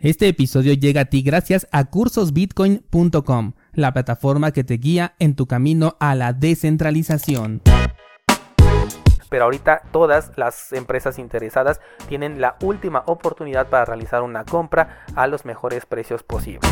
Este episodio llega a ti gracias a cursosbitcoin.com, la plataforma que te guía en tu camino a la descentralización. Pero ahorita todas las empresas interesadas tienen la última oportunidad para realizar una compra a los mejores precios posibles.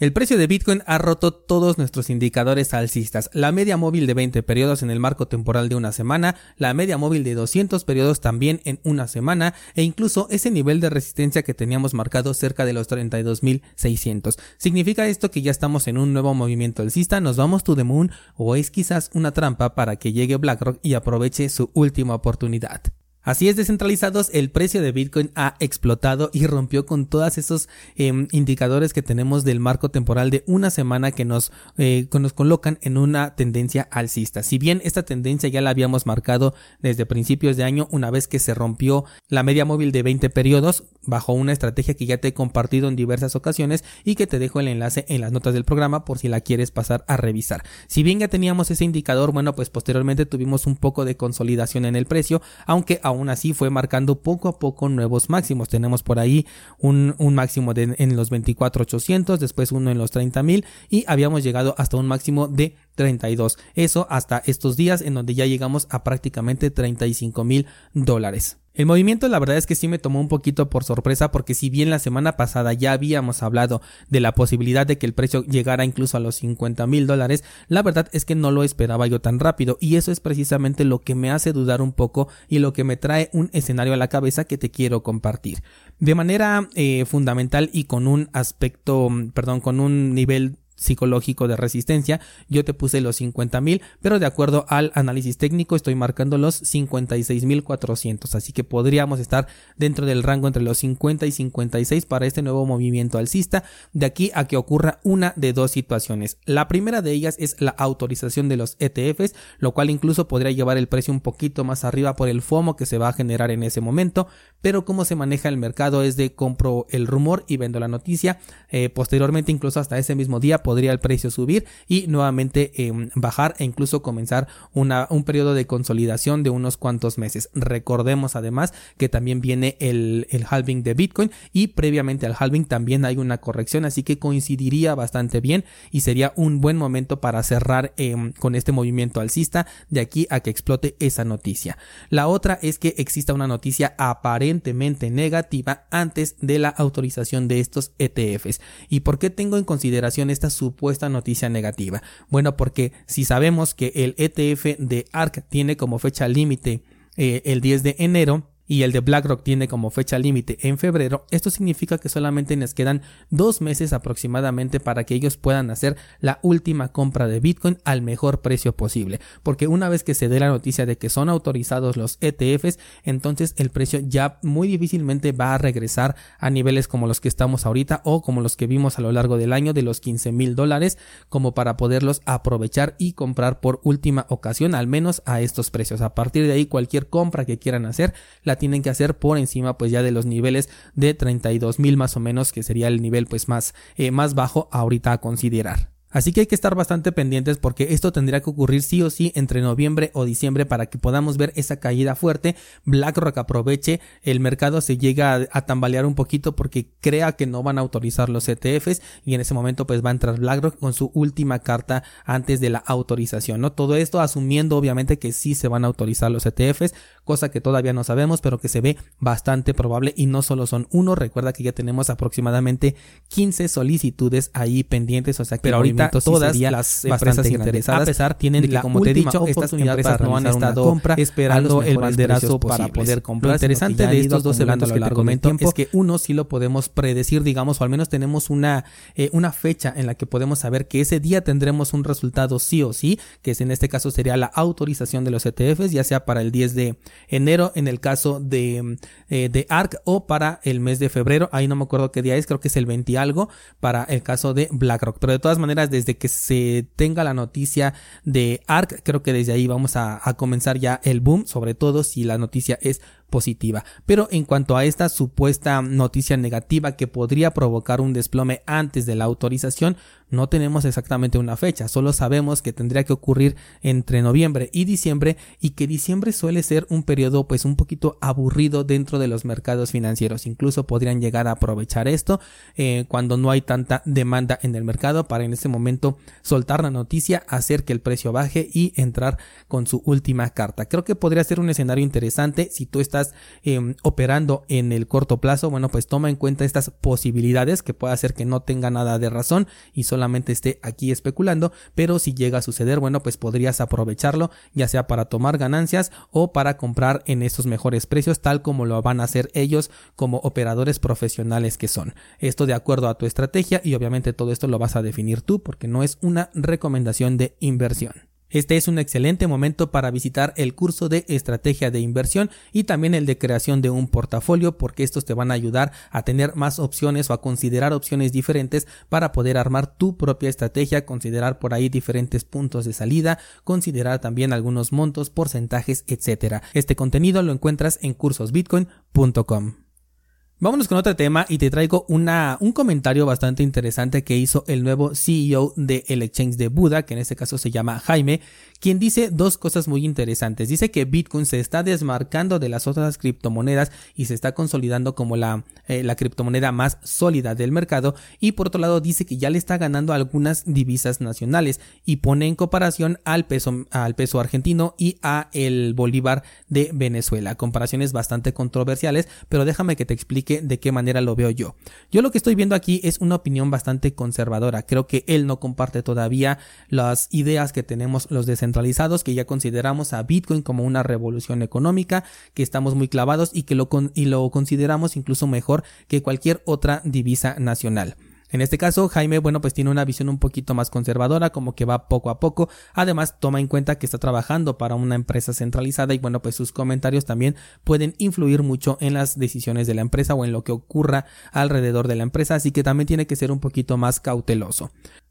El precio de Bitcoin ha roto todos nuestros indicadores alcistas. La media móvil de 20 periodos en el marco temporal de una semana, la media móvil de 200 periodos también en una semana e incluso ese nivel de resistencia que teníamos marcado cerca de los 32.600. ¿Significa esto que ya estamos en un nuevo movimiento alcista? ¿Nos vamos to the moon? ¿O es quizás una trampa para que llegue BlackRock y aproveche su última oportunidad? Así es, descentralizados, el precio de Bitcoin ha explotado y rompió con todos esos em, indicadores que tenemos del marco temporal de una semana que nos, eh, nos colocan en una tendencia alcista. Si bien esta tendencia ya la habíamos marcado desde principios de año, una vez que se rompió la media móvil de 20 periodos, bajo una estrategia que ya te he compartido en diversas ocasiones y que te dejo el enlace en las notas del programa por si la quieres pasar a revisar. Si bien ya teníamos ese indicador, bueno, pues posteriormente tuvimos un poco de consolidación en el precio, aunque aún así fue marcando poco a poco nuevos máximos. Tenemos por ahí un, máximo de, en los 24.800, después uno en los 30.000 y habíamos llegado hasta un máximo de 32. Eso hasta estos días en donde ya llegamos a prácticamente 35 mil dólares. El movimiento la verdad es que sí me tomó un poquito por sorpresa porque si bien la semana pasada ya habíamos hablado de la posibilidad de que el precio llegara incluso a los 50 mil dólares, la verdad es que no lo esperaba yo tan rápido y eso es precisamente lo que me hace dudar un poco y lo que me trae un escenario a la cabeza que te quiero compartir. De manera eh, fundamental y con un aspecto, perdón, con un nivel psicológico de resistencia, yo te puse los 50.000, pero de acuerdo al análisis técnico estoy marcando los 56.400, así que podríamos estar dentro del rango entre los 50 y 56 para este nuevo movimiento alcista, de aquí a que ocurra una de dos situaciones. La primera de ellas es la autorización de los ETFs, lo cual incluso podría llevar el precio un poquito más arriba por el FOMO que se va a generar en ese momento, pero como se maneja el mercado es de compro el rumor y vendo la noticia, eh, posteriormente incluso hasta ese mismo día podría el precio subir y nuevamente em, bajar e incluso comenzar una, un periodo de consolidación de unos cuantos meses. Recordemos además que también viene el, el halving de Bitcoin y previamente al halving también hay una corrección, así que coincidiría bastante bien y sería un buen momento para cerrar em, con este movimiento alcista de aquí a que explote esa noticia. La otra es que exista una noticia aparentemente negativa antes de la autorización de estos ETFs. ¿Y por qué tengo en consideración esta supuesta noticia negativa? Bueno, porque si sabemos que el ETF de ARC tiene como fecha límite eh, el 10 de enero, y el de BlackRock tiene como fecha límite en febrero, esto significa que solamente les quedan dos meses aproximadamente para que ellos puedan hacer la última compra de Bitcoin al mejor precio posible. Porque una vez que se dé la noticia de que son autorizados los ETFs, entonces el precio ya muy difícilmente va a regresar a niveles como los que estamos ahorita o como los que vimos a lo largo del año de los 15 mil dólares como para poderlos aprovechar y comprar por última ocasión al menos a estos precios. A partir de ahí cualquier compra que quieran hacer la tienen que hacer por encima pues ya de los niveles de 32 mil más o menos que sería el nivel pues más, eh, más bajo ahorita a considerar. Así que hay que estar bastante pendientes porque esto tendría que ocurrir sí o sí entre noviembre o diciembre para que podamos ver esa caída fuerte. BlackRock aproveche, el mercado se llega a, tambalear un poquito porque crea que no van a autorizar los ETFs y en ese momento pues va a entrar BlackRock con su última carta antes de la autorización, ¿no? Todo esto asumiendo obviamente que sí se van a autorizar los ETFs, cosa que todavía no sabemos, pero que se ve bastante probable y no solo son uno, recuerda que ya tenemos aproximadamente 15 solicitudes ahí pendientes, o sea que ahorita todas las empresas interesadas a pesar tienen que, como te he dicho, estas empresas no han estado esperando el banderazo para poder comprar. Lo interesante de estos dos eventos que te comento es que uno sí lo podemos predecir, digamos, o al menos tenemos una, eh, una fecha en la que podemos saber que ese día tendremos un resultado sí o sí, que es en este caso sería la autorización de los ETFs, ya sea para el 10 de enero en el caso de, eh, de ARC o para el mes de febrero, ahí no me acuerdo qué día es, creo que es el 20 algo para el caso de BlackRock, pero de todas maneras desde que se tenga la noticia de ARC, creo que desde ahí vamos a, comenzar ya el boom, sobre todo si la noticia es positiva. Pero en cuanto a esta supuesta noticia negativa que podría provocar un desplome antes de la autorización, no tenemos exactamente una fecha, solo sabemos que tendría que ocurrir entre noviembre y diciembre y que diciembre suele ser un periodo pues un poquito aburrido dentro de los mercados financieros. Incluso podrían llegar a aprovechar esto eh, cuando no hay tanta demanda en el mercado para en este momento soltar la noticia, hacer que el precio baje y entrar con su última carta. Creo que podría ser un escenario interesante si tú estás em, operando en el corto plazo. Bueno, pues toma en cuenta estas posibilidades que puede hacer que no tenga nada de razón y solamente esté aquí especulando, pero si llega a suceder, bueno, pues podrías aprovecharlo, ya sea para tomar ganancias o para comprar en estos mejores precios, tal como lo van a hacer ellos como operadores profesionales que son. Esto de acuerdo a tu estrategia y obviamente todo esto lo vas a definir tú porque no es una recomendación de inversión. Este es un excelente momento para visitar el curso de estrategia de inversión y también el de creación de un portafolio porque estos te van a ayudar a tener más opciones o a considerar opciones diferentes para poder armar tu propia estrategia, considerar por ahí diferentes puntos de salida, considerar también algunos montos, porcentajes, etc. Este contenido lo encuentras en cursosbitcoin.com. Vámonos con otro tema y te traigo una, un comentario bastante interesante que hizo el nuevo CEO de el exchange de Buda, que en este caso se llama Jaime, quien dice dos cosas muy interesantes. Dice que Bitcoin se está desmarcando de las otras criptomonedas y se está consolidando como la, eh, la criptomoneda más sólida del mercado y por otro lado dice que ya le está ganando algunas divisas nacionales y pone en comparación al peso, al peso argentino y a el bolívar de Venezuela. Comparaciones bastante controversiales, pero déjame que te explique de qué manera lo veo yo. Yo lo que estoy viendo aquí es una opinión bastante conservadora. Creo que él no comparte todavía las ideas que tenemos los descentralizados, que ya consideramos a Bitcoin como una revolución económica, que estamos muy clavados y que lo, y lo consideramos incluso mejor que cualquier otra divisa nacional. En este caso, Jaime, bueno, pues tiene una visión un poquito más conservadora, como que va poco a poco. Además, toma en cuenta que está trabajando para una empresa centralizada y bueno, pues sus comentarios también pueden influir mucho en las decisiones de la empresa o en lo que ocurra alrededor de la empresa, así que también tiene que ser un poquito más cauteloso.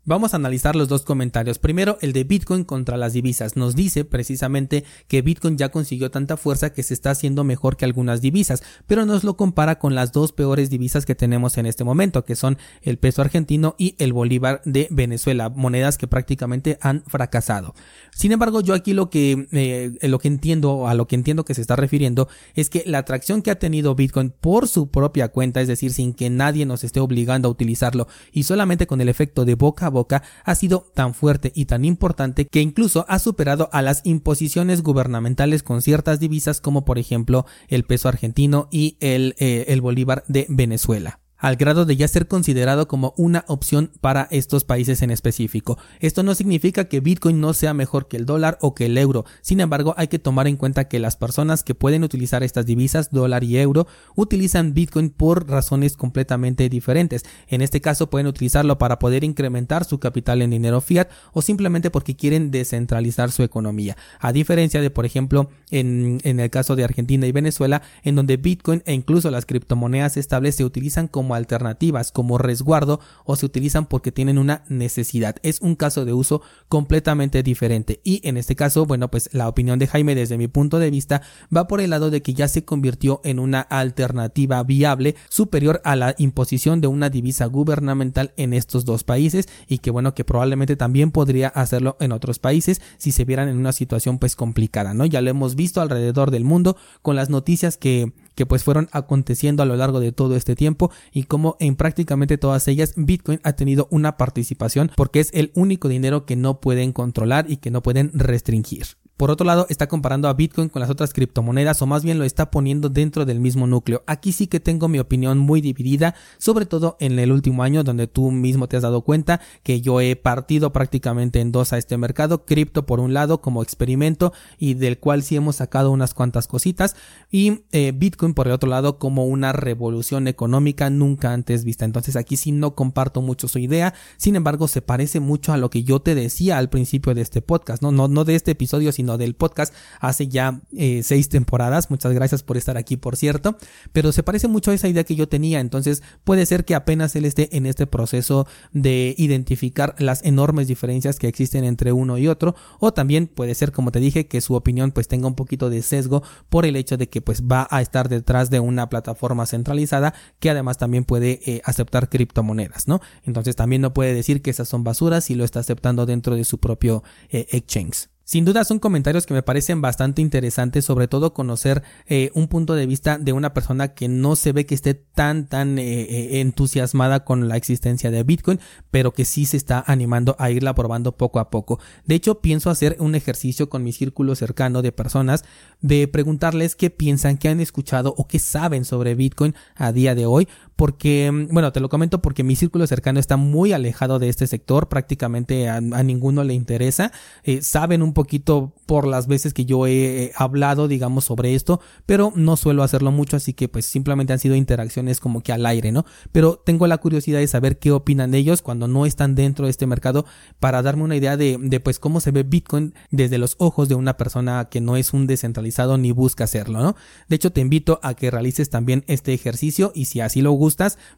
Vamos a analizar los dos comentarios. Primero, el de Bitcoin contra las divisas. Nos dice precisamente que Bitcoin ya consiguió tanta fuerza que se está haciendo mejor que algunas divisas, pero nos lo compara con las dos peores divisas que tenemos en este momento, que son el peso argentino y el bolívar de Venezuela, monedas que prácticamente han fracasado. Sin embargo, yo aquí lo que, eh, lo que entiendo, a lo que entiendo que se está refiriendo, es que la atracción que ha tenido Bitcoin por su propia cuenta, es decir, sin que nadie nos esté obligando a utilizarlo y solamente con el efecto de boca a boca, ha sido tan fuerte y tan importante que incluso ha superado a las imposiciones gubernamentales con ciertas divisas como por ejemplo el peso argentino y el, eh, el bolívar de Venezuela al grado de ya ser considerado como una opción para estos países en específico. Esto no significa que Bitcoin no sea mejor que el dólar o que el euro, sin embargo hay que tomar en cuenta que las personas que pueden utilizar estas divisas, dólar y euro, utilizan Bitcoin por razones completamente diferentes. En este caso pueden utilizarlo para poder incrementar su capital en dinero fiat o simplemente porque quieren descentralizar su economía. A diferencia de, por ejemplo, en, el caso de Argentina y Venezuela, en donde Bitcoin e incluso las criptomonedas estables se utilizan como alternativas, como resguardo o se utilizan porque tienen una necesidad. Es un caso de uso completamente diferente y en este caso, bueno, pues la opinión de Jaime desde mi punto de vista va por el lado de que ya se convirtió en una alternativa viable superior a la imposición de una divisa gubernamental en estos dos países y que bueno, que probablemente también podría hacerlo en otros países si se vieran en una situación pues complicada, ¿no? Ya lo hemos visto alrededor del mundo con las noticias que que pues fueron aconteciendo a lo largo de todo este tiempo y como en prácticamente todas ellas Bitcoin ha tenido una participación porque es el único dinero que no pueden controlar y que no pueden restringir. Por otro lado, está comparando a Bitcoin con las otras criptomonedas o más bien lo está poniendo dentro del mismo núcleo. Aquí sí que tengo mi opinión muy dividida, sobre todo en el último año donde tú mismo te has dado cuenta que yo he partido prácticamente en dos a este mercado, cripto por un lado como experimento y del cual sí hemos sacado unas cuantas cositas y eh, Bitcoin por el otro lado como una revolución económica nunca antes vista. Entonces aquí sí no comparto mucho su idea, sin embargo se parece mucho a lo que yo te decía al principio de este podcast, no, no, no de este episodio, sino del podcast hace ya eh, seis temporadas. Muchas gracias por estar aquí, por cierto. Pero se parece mucho a esa idea que yo tenía. Entonces puede ser que apenas él esté en este proceso de identificar las enormes diferencias que existen entre uno y otro. O también puede ser, como te dije, que su opinión pues tenga un poquito de sesgo por el hecho de que pues va a estar detrás de una plataforma centralizada que además también puede eh, aceptar criptomonedas, ¿no? Entonces también no puede decir que esas son basuras si lo está aceptando dentro de su propio eh, exchange. Sin duda son comentarios que me parecen bastante interesantes, sobre todo conocer eh, un punto de vista de una persona que no se ve que esté tan tan eh, eh, entusiasmada con la existencia de Bitcoin, pero que sí se está animando a irla probando poco a poco. De hecho, pienso hacer un ejercicio con mi círculo cercano de personas de preguntarles qué piensan, qué han escuchado o qué saben sobre Bitcoin a día de hoy, porque, bueno, te lo comento porque mi círculo cercano está muy alejado de este sector, prácticamente a, ninguno le interesa, eh, saben un poquito por las veces que yo he hablado, digamos, sobre esto, pero no suelo hacerlo mucho, así que pues simplemente han sido interacciones como que al aire, ¿no? Pero tengo la curiosidad de saber qué opinan ellos cuando no están dentro de este mercado para darme una idea de, de pues cómo se ve Bitcoin desde los ojos de una persona que no es un descentralizado ni busca hacerlo, ¿no? De hecho, te invito a que realices también este ejercicio y si así lo gustas,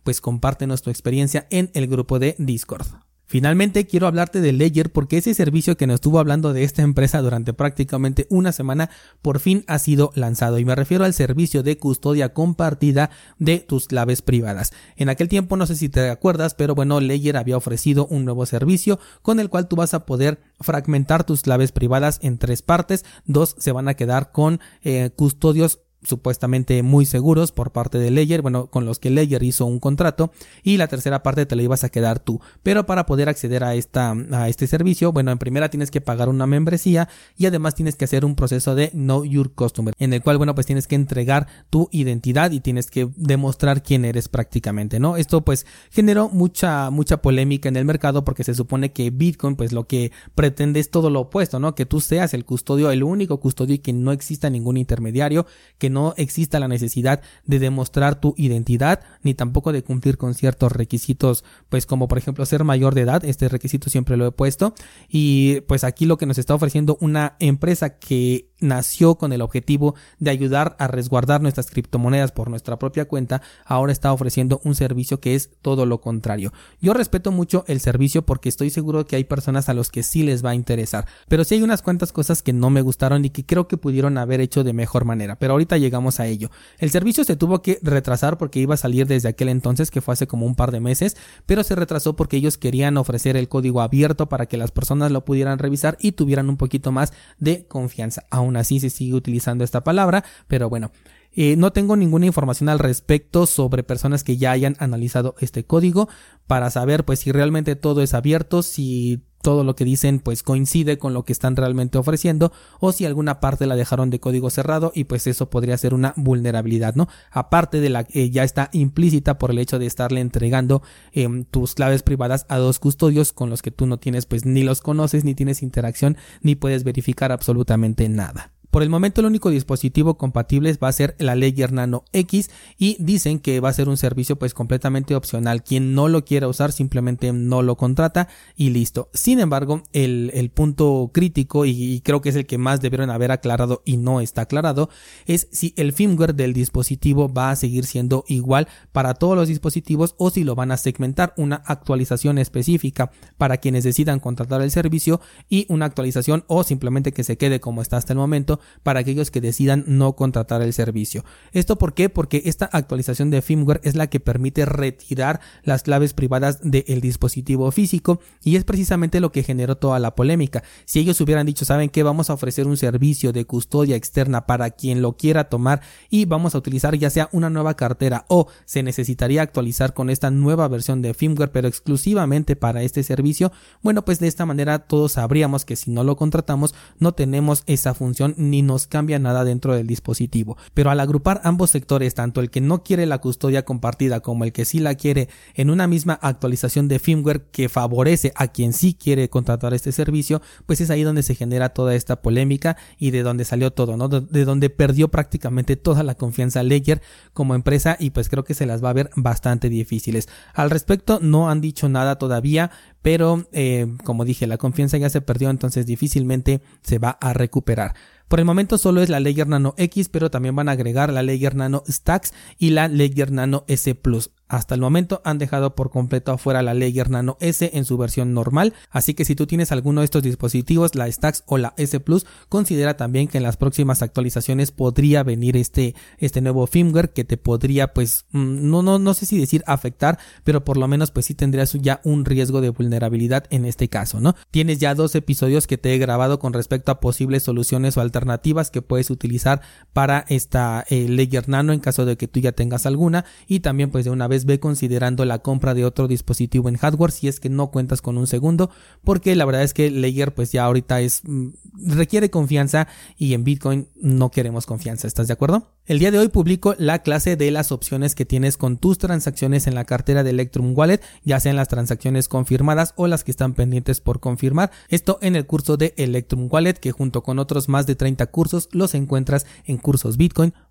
pues compártenos tu experiencia en el grupo de Discord. Finalmente quiero hablarte de Ledger porque ese servicio que nos estuvo hablando de esta empresa durante prácticamente una semana por fin ha sido lanzado y me refiero al servicio de custodia compartida de tus claves privadas. En aquel tiempo no sé si te acuerdas pero bueno Ledger había ofrecido un nuevo servicio con el cual tú vas a poder fragmentar tus claves privadas en tres partes, dos se van a quedar con eh, custodios supuestamente muy seguros por parte de Ledger, bueno, con los que Ledger hizo un contrato y la tercera parte te la ibas a quedar tú. Pero para poder acceder a esta a este servicio, bueno, en primera tienes que pagar una membresía y además tienes que hacer un proceso de Know Your Customer, en el cual bueno, pues tienes que entregar tu identidad y tienes que demostrar quién eres prácticamente, ¿no? Esto pues generó mucha mucha polémica en el mercado porque se supone que Bitcoin pues lo que pretende es todo lo opuesto, ¿no? Que tú seas el custodio, el único custodio y que no exista ningún intermediario, que no exista la necesidad de demostrar tu identidad ni tampoco de cumplir con ciertos requisitos, pues como por ejemplo ser mayor de edad, este requisito siempre lo he puesto. Y pues aquí lo que nos está ofreciendo una empresa que nació con el objetivo de ayudar a resguardar nuestras criptomonedas por nuestra propia cuenta, ahora está ofreciendo un servicio que es todo lo contrario. Yo respeto mucho el servicio porque estoy seguro que hay personas a los que sí les va a interesar, pero sí hay unas cuantas cosas que no me gustaron y que creo que pudieron haber hecho de mejor manera, pero ahorita llegamos a ello. El servicio se tuvo que retrasar porque iba a salir desde aquel entonces, que fue hace como un par de meses, pero se retrasó porque ellos querían ofrecer el código abierto para que las personas lo pudieran revisar y tuvieran un poquito más de confianza. Aún así se sigue utilizando esta palabra, pero bueno. Eh, no tengo ninguna información al respecto sobre personas que ya hayan analizado este código para saber pues si realmente todo es abierto, si todo lo que dicen pues coincide con lo que están realmente ofreciendo o si alguna parte la dejaron de código cerrado y pues eso podría ser una vulnerabilidad, ¿no? Aparte de la que ya está implícita por el hecho de estarle entregando em, tus claves privadas a dos custodios con los que tú no tienes pues ni los conoces ni tienes interacción ni puedes verificar absolutamente nada. Por el momento el único dispositivo compatible va a ser la Ledger Nano X y dicen que va a ser un servicio pues completamente opcional. Quien no lo quiera usar simplemente no lo contrata y listo. Sin embargo, el, el punto crítico y, creo que es el que más debieron haber aclarado y no está aclarado es si el firmware del dispositivo va a seguir siendo igual para todos los dispositivos o si lo van a segmentar una actualización específica para quienes decidan contratar el servicio y una actualización o simplemente que se quede como está hasta el momento para aquellos que decidan no contratar el servicio. ¿Esto por qué? Porque esta actualización de firmware es la que permite retirar las claves privadas del dispositivo físico y es precisamente lo que generó toda la polémica. Si ellos hubieran dicho, saben que vamos a ofrecer un servicio de custodia externa para quien lo quiera tomar y vamos a utilizar ya sea una nueva cartera o se necesitaría actualizar con esta nueva versión de firmware pero exclusivamente para este servicio, bueno pues de esta manera todos sabríamos que si no lo contratamos no tenemos esa función ni nos cambia nada dentro del dispositivo. Pero al agrupar ambos sectores, tanto el que no quiere la custodia compartida como el que sí la quiere en una misma actualización de firmware que favorece a quien sí quiere contratar este servicio, pues es ahí donde se genera toda esta polémica y de donde salió todo, ¿no? De donde perdió prácticamente toda la confianza Ledger como empresa y pues creo que se las va a ver bastante difíciles. Al respecto no han dicho nada todavía, pero eh, como dije, la confianza ya se perdió, entonces difícilmente se va a recuperar. Por el momento solo es la Ledger Nano X, pero también van a agregar la Ledger Nano Stacks y la Ledger Nano S Plus. Hasta el momento han dejado por completo afuera la Ledger Nano S en su versión normal, así que si tú tienes alguno de estos dispositivos, la Stacks o la S Plus, considera también que en las próximas actualizaciones podría venir este, este nuevo firmware que te podría pues mm, no, no, no sé si decir afectar, pero por lo menos pues sí tendrías ya un riesgo de vulnerabilidad en este caso, ¿no? Tienes ya dos episodios que te he grabado con respecto a posibles soluciones o alternativas que puedes utilizar para esta eh, Ledger Nano en caso de que tú ya tengas alguna y también pues de una vez ve considerando la compra de otro dispositivo en hardware si es que no cuentas con un segundo, porque la verdad es que Ledger pues ya ahorita es mm, requiere confianza y en Bitcoin no queremos confianza, ¿estás de acuerdo? El día de hoy publico la clase de las opciones que tienes con tus transacciones en la cartera de Electrum Wallet, ya sean las transacciones confirmadas o las que están pendientes por confirmar. Esto en el curso de Electrum Wallet, que junto con otros más de 30 cursos los encuentras en cursosbitcoin.com.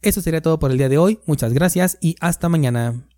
Eso sería todo por el día de hoy. Muchas gracias y hasta mañana.